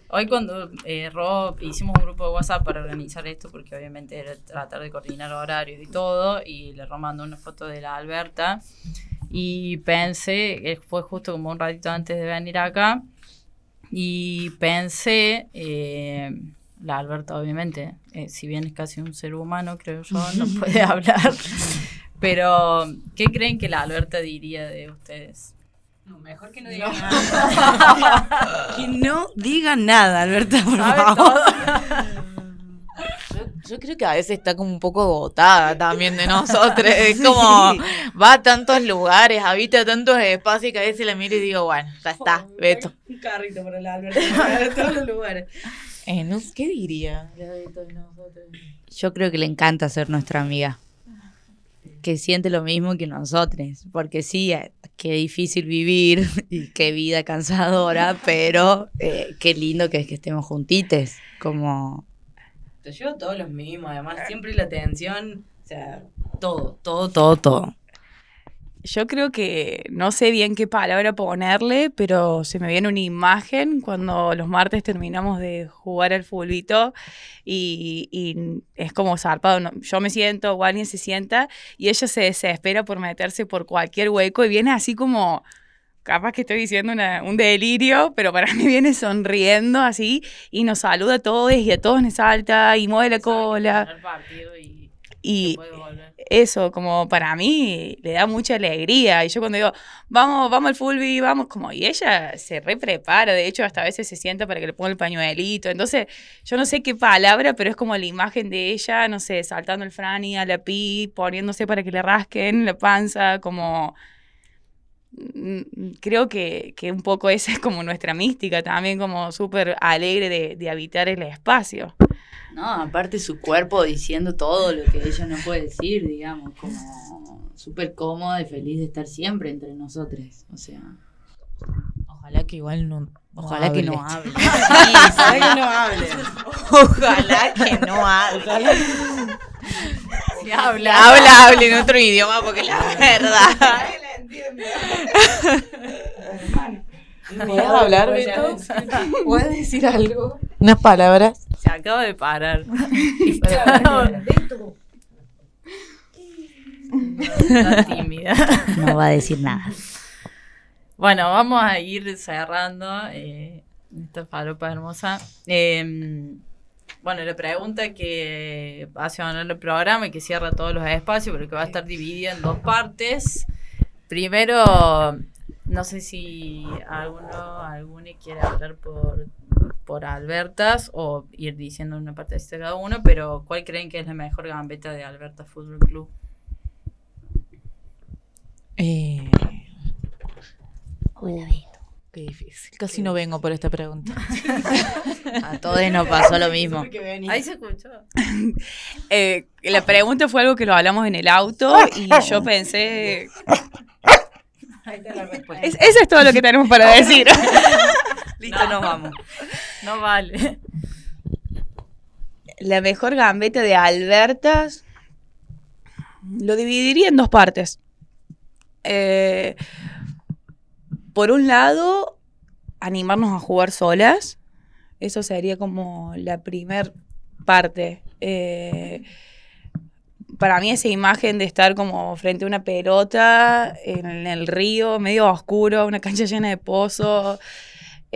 hoy cuando eh, Rob hicimos un grupo de WhatsApp para organizar esto, porque obviamente era tratar de coordinar horarios y todo, y le Rob mandó una foto de la Alberta, y pensé, fue justo como un ratito antes de venir acá, y pensé, eh, la Alberta obviamente, eh, si bien es casi un ser humano, creo yo, *laughs* no puede hablar. Pero, ¿qué creen que la Alberta diría de ustedes? No, mejor que no diga nada. *laughs* Que no digan nada, Alberta, por ¿Sabe favor. todo? Yo, yo creo que a veces está como un poco agotada también de nosotros. Es *laughs* como va a tantos lugares, habita tantos espacios que a veces la miro y digo, bueno, ya está, Beto. Un carrito para la Alberta, para todos los lugares. Eh, no ¿Qué diría? Yo creo que le encanta ser nuestra amiga. Que siente lo mismo que nosotros. Porque sí, eh, qué difícil vivir *laughs* y qué vida cansadora, *laughs* pero eh, qué lindo que es que estemos juntites. Como Te llevo todos los mismos, además siempre la atención, o sea, todo, todo, todo, todo. Yo creo que no sé bien qué palabra ponerle, pero se me viene una imagen cuando los martes terminamos de jugar al fulbito y, y es como zarpado. Yo me siento o alguien se sienta y ella se desespera por meterse por cualquier hueco y viene así como, capaz que estoy diciendo una- un delirio, pero para mí viene sonriendo así y nos saluda a todos y a todos nos salta y mueve la cola. Partido y Y volver. Eso, como para mí, le da mucha alegría. Y yo cuando digo, vamos, vamos al fulbi, vamos, como, y ella se re prepara, de hecho, hasta a veces se sienta para que le ponga el pañuelito. Entonces, yo no sé qué palabra, pero es como la imagen de ella, no sé, saltando el frani a la pi, poniéndose para que le rasquen la panza, como mm, creo que, que, un poco esa es como nuestra mística también, como súper alegre de, de, habitar el espacio. No, aparte su cuerpo diciendo todo lo que ella no puede decir, digamos, como súper cómoda y feliz de estar siempre entre nosotros. O sea, ojalá que igual no. Ojalá que no hable. *laughs* Sí, ojalá que no hable. Ojalá que no hable. Si habla. Habla, hable en otro idioma porque la verdad. la entiendo. ¿Puedes hablar, Beto? ¿Puedes decir algo? Unas palabras. Se acaba de parar. *laughs* Está tímida. No va a decir nada. Bueno, vamos a ir cerrando eh, esta faropa hermosa. Eh, bueno, la pregunta que hace honor el programa y que cierra todos los espacios, pero que va a estar dividida en dos partes. Primero, no sé si alguno, alguno quiere hablar por, por Albertas o ir diciendo una parte de cada uno, pero ¿cuál creen que es la mejor gambeta de Alberta Fútbol Club? Eh, Hola, Beto. qué difícil. Casi no vengo por esta pregunta. *laughs* A todos nos pasó lo mismo. Ahí se escuchó. *laughs* Eh, la pregunta fue algo que lo hablamos en el auto y yo pensé. *laughs* Es- eso es todo lo que tenemos para decir. *laughs* Listo, nos vamos. No vale. La mejor gambeta de Albertas lo dividiría en dos partes. Eh, por un lado, animarnos a jugar solas. Eso sería como la primer parte. Eh, para mí esa imagen de estar como frente a una pelota en el río, medio oscuro, una cancha llena de pozos,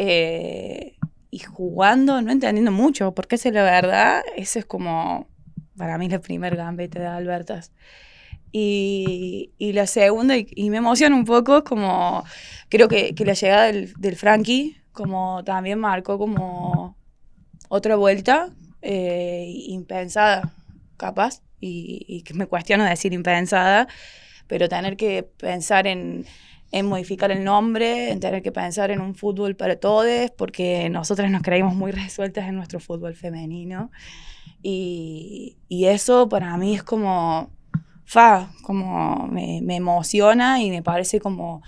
eh, y jugando, no entendiendo mucho, porque es la verdad, eso es como, para mí la primer gambeta de Albertas. Y, y la segunda, y, y me emociona un poco, como creo que, que la llegada del, del Frankie, como también marcó como otra vuelta eh, impensada, capaz, y, y que me cuestiono decir impensada, pero tener que pensar en, en modificar el nombre, en tener que pensar en un fútbol para todos, porque nosotras nos creímos muy resueltas en nuestro fútbol femenino. Y, y eso para mí es como, fa, como me, me emociona y me parece como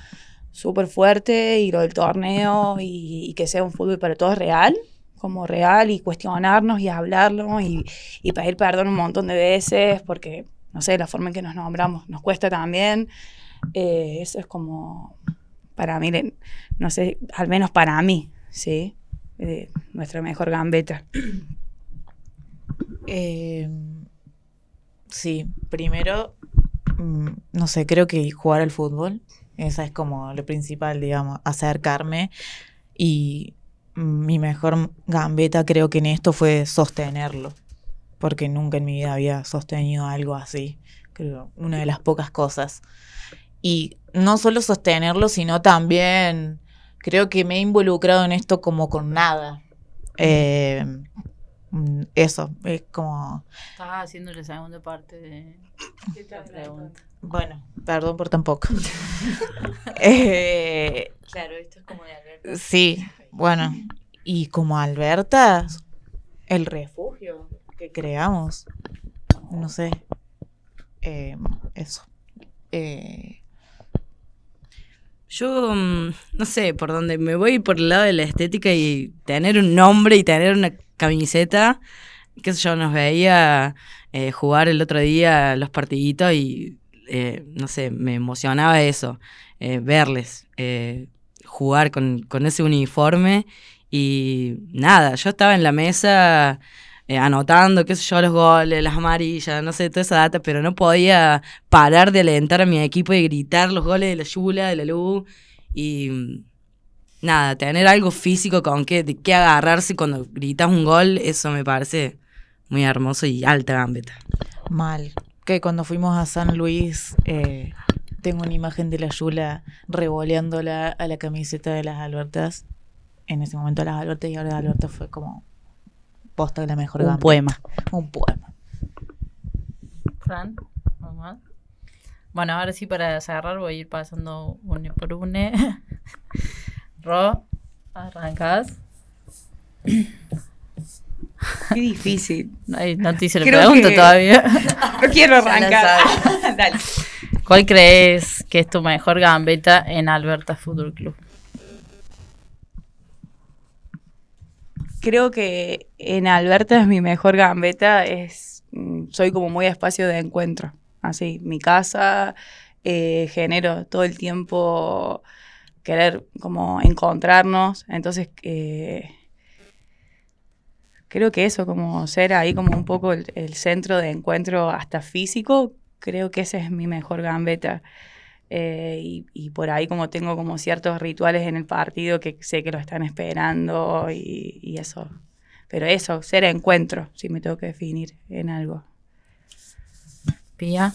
súper fuerte y lo del torneo y, que sea un fútbol para todos real, como real y cuestionarnos y hablarlo y, y pedir perdón un montón de veces porque, no sé, la forma en que nos nombramos nos cuesta también. Eh, eso es como, para mí, no sé, al menos para mí, ¿sí? Eh, nuestra mejor gambeta. *clears throat* Eh, sí, primero, mm, no sé, creo que jugar al fútbol, esa es como lo principal, digamos, acercarme y mi mejor gambeta creo que en esto fue sostenerlo, porque nunca en mi vida había sostenido algo así, creo, una de las pocas cosas. Y no solo sostenerlo, sino también creo que me he involucrado en esto como con nada. Eh, eso, es como, Estás haciendo la segunda parte de la pregunta. bueno, perdón por tampoco. *laughs* *laughs* Eh, Claro, esto es como de Alberto. sí, bueno, y como Alberta, el refugio que creamos, no sé, eh, eso. Eh, Yo, mm, no sé, por dónde me voy por el lado de la estética y tener un nombre y tener una camiseta. Qué sé yo, nos veía eh, jugar el otro día los partiditos y, eh, no sé, me emocionaba eso, eh, verles eh, jugar con, con ese uniforme. Y nada, yo estaba en la mesa eh, anotando, qué sé yo, los goles, las amarillas, no sé, toda esa data, pero no podía parar de alentar a mi equipo y gritar los goles de la Yula, de la Lu. Y mm, nada, tener algo físico con que, de qué agarrarse cuando gritas un gol, eso me parece muy hermoso y alta gambeta. mal. que cuando fuimos a San Luis eh, tengo una imagen de la Yula revoleándola a la camiseta de las Albertas. En ese momento las Albertas y ahora Albertas fue como posta de la mejor Un gambeta. poema. Un poema. Fran, mamá. Bueno, ahora sí para cerrar voy a ir pasando une por une. *laughs* Ro, arrancas. Qué difícil. *laughs* Ay, no te hice la pregunta que- todavía. *laughs* No quiero arrancar. Dale. ¿Cuál crees que es tu mejor gambeta en Alberta Fútbol Club? Creo que en Alberta es mi mejor gambeta. Es, mm, soy como muy espacio de encuentro. Así, mi casa, eh, genero todo el tiempo querer como encontrarnos. Entonces, eh, creo que eso, como ser ahí como un poco el, el centro de encuentro hasta físico, creo que ese es mi mejor gambeta. Eh, y, y por ahí como tengo como ciertos rituales en el partido que sé que lo están esperando y, y eso. Pero eso, ser encuentro, si me tengo que definir en algo. Pía.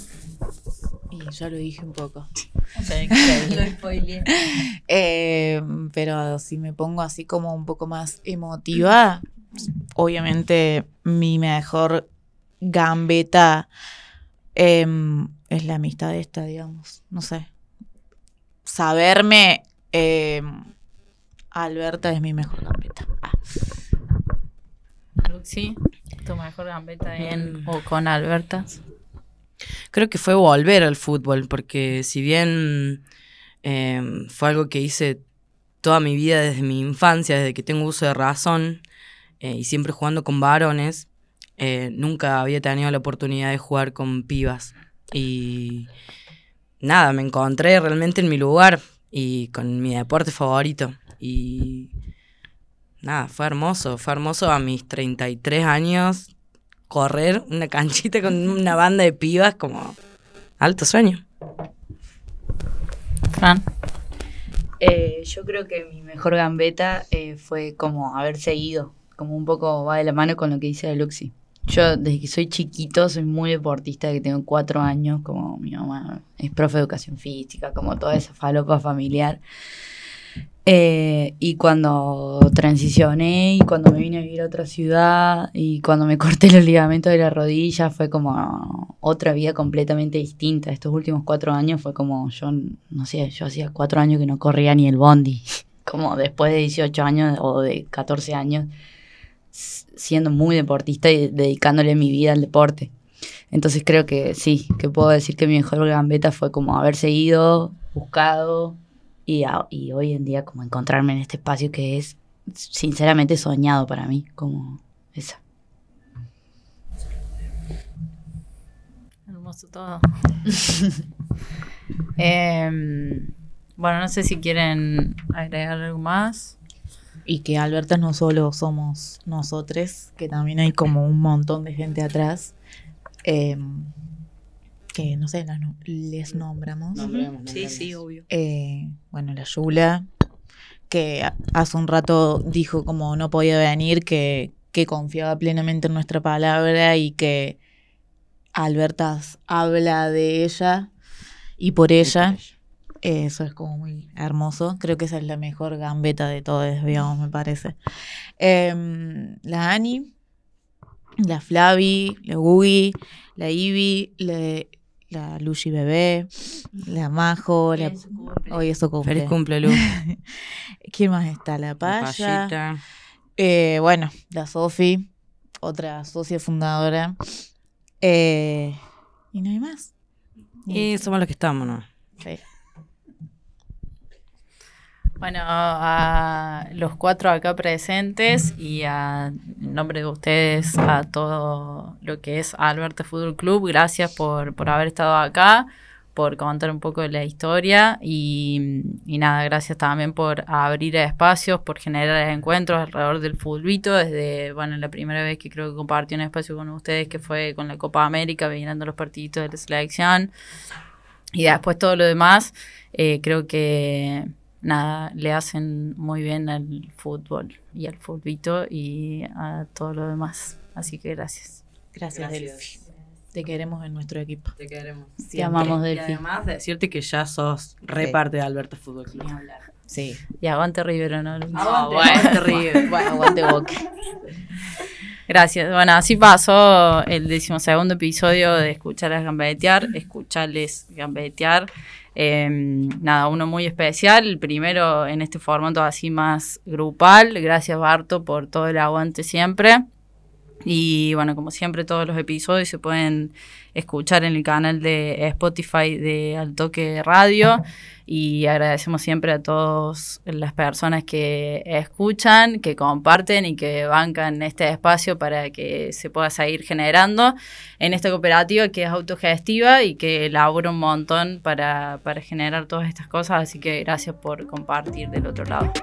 Y ya lo dije un poco. *laughs* *laughs* Eh, pero si me pongo así como un poco más emotiva, obviamente mi mejor gambeta em, es la amistad esta, digamos. No sé. Saberme em, Alberta es mi mejor gambeta. Ah. Luxi, tu mejor gambeta en o con Alberta. Creo que fue volver al fútbol, porque si bien eh, fue algo que hice toda mi vida desde mi infancia, desde que tengo uso de razón, eh, y siempre jugando con varones, eh, nunca había tenido la oportunidad de jugar con pibas. Y nada, me encontré realmente en mi lugar y con mi deporte favorito. Y nada, fue hermoso, fue hermoso a mis 33 años correr una canchita con una banda de pibas como alto sueño. Fran. Eh, yo creo que mi mejor gambeta eh, fue como haber seguido, como un poco va de la mano con lo que dice Luxi. Yo desde que soy chiquito soy muy deportista, que tengo cuatro años, como mi mamá es profe de educación física, como toda esa falopa familiar. Eh, y cuando transicioné y cuando me vine a vivir a otra ciudad y cuando me *laughs* corté los ligamentos de la rodilla fue como otra vida completamente distinta. Estos últimos cuatro años fue como yo, no sé, yo hacía cuatro años que no corría ni el bondi. *laughs* Como después de 18 años o de 14 años siendo muy deportista y dedicándole mi vida al deporte. Entonces creo que sí, que puedo decir que mi mejor gambeta fue como haber seguido, buscado y, a- y hoy en día como encontrarme en este espacio que es sinceramente soñado para mí, como esa. Hermoso todo. *laughs* Em, bueno, no sé si quieren agregar algo más. Y que Albertas no solo somos nosotros, que también hay como un montón de gente atrás. em, que no sé, las no- les nombramos. Sí, sí, obvio. Eh, bueno, la Yula, que hace un rato dijo como no podía venir, que, que confiaba plenamente en nuestra palabra y que Albertas habla de ella y por ella. Eso es como muy hermoso. Creo que esa es la mejor gambeta de todas, digamos, me parece. Em, la Ani, la Flavi, la Gugi, la Ivy, la, la Lucy Bebé, la Majo, la, hoy eso cumple. Feliz cumple, Lu. *laughs* ¿Quién más está? La La Paya. payita. Eh, bueno, la Sofi, otra socia fundadora. Eh, y no hay más. Y somos los que estamos, ¿no? Sí. Bueno, a los cuatro acá presentes y a en nombre de ustedes a todo lo que es Alberta Fútbol Club, gracias por, por haber estado acá, por contar un poco de la historia y, y nada, gracias también por abrir espacios, por generar encuentros alrededor del futbolito, desde, bueno, la primera vez que creo que compartí un espacio con ustedes que fue con la Copa América, mirando los partiditos de la selección y después todo lo demás, eh, creo que nada, le hacen muy bien al fútbol y al futbolito y a todo lo demás. Así que gracias. Gracias, Delphi. Te queremos en nuestro equipo. Te queremos. Te amamos, Y Delphi. además decirte que ya sos re Sí. parte de Alberta Fútbol Club. Sí. Y aguante River, ¿no? Ah, bueno, River. *laughs* Bueno, aguante boca. Gracias. Bueno, así pasó el decimosegundo episodio de Escucharles Gambetear, Escucharles Gambetear. Eh, nada, uno muy especial, el primero en este formato así más grupal. Gracias Barto por todo el aguante siempre. Y bueno, como siempre, todos los episodios se pueden escuchar en el canal de Spotify de Al Toque Radio. *laughs* Y agradecemos siempre a todas las personas que escuchan, que comparten y que bancan este espacio para que se pueda seguir generando en esta cooperativa que es autogestiva y que labora un montón para, para generar todas estas cosas. Así que gracias por compartir del otro lado.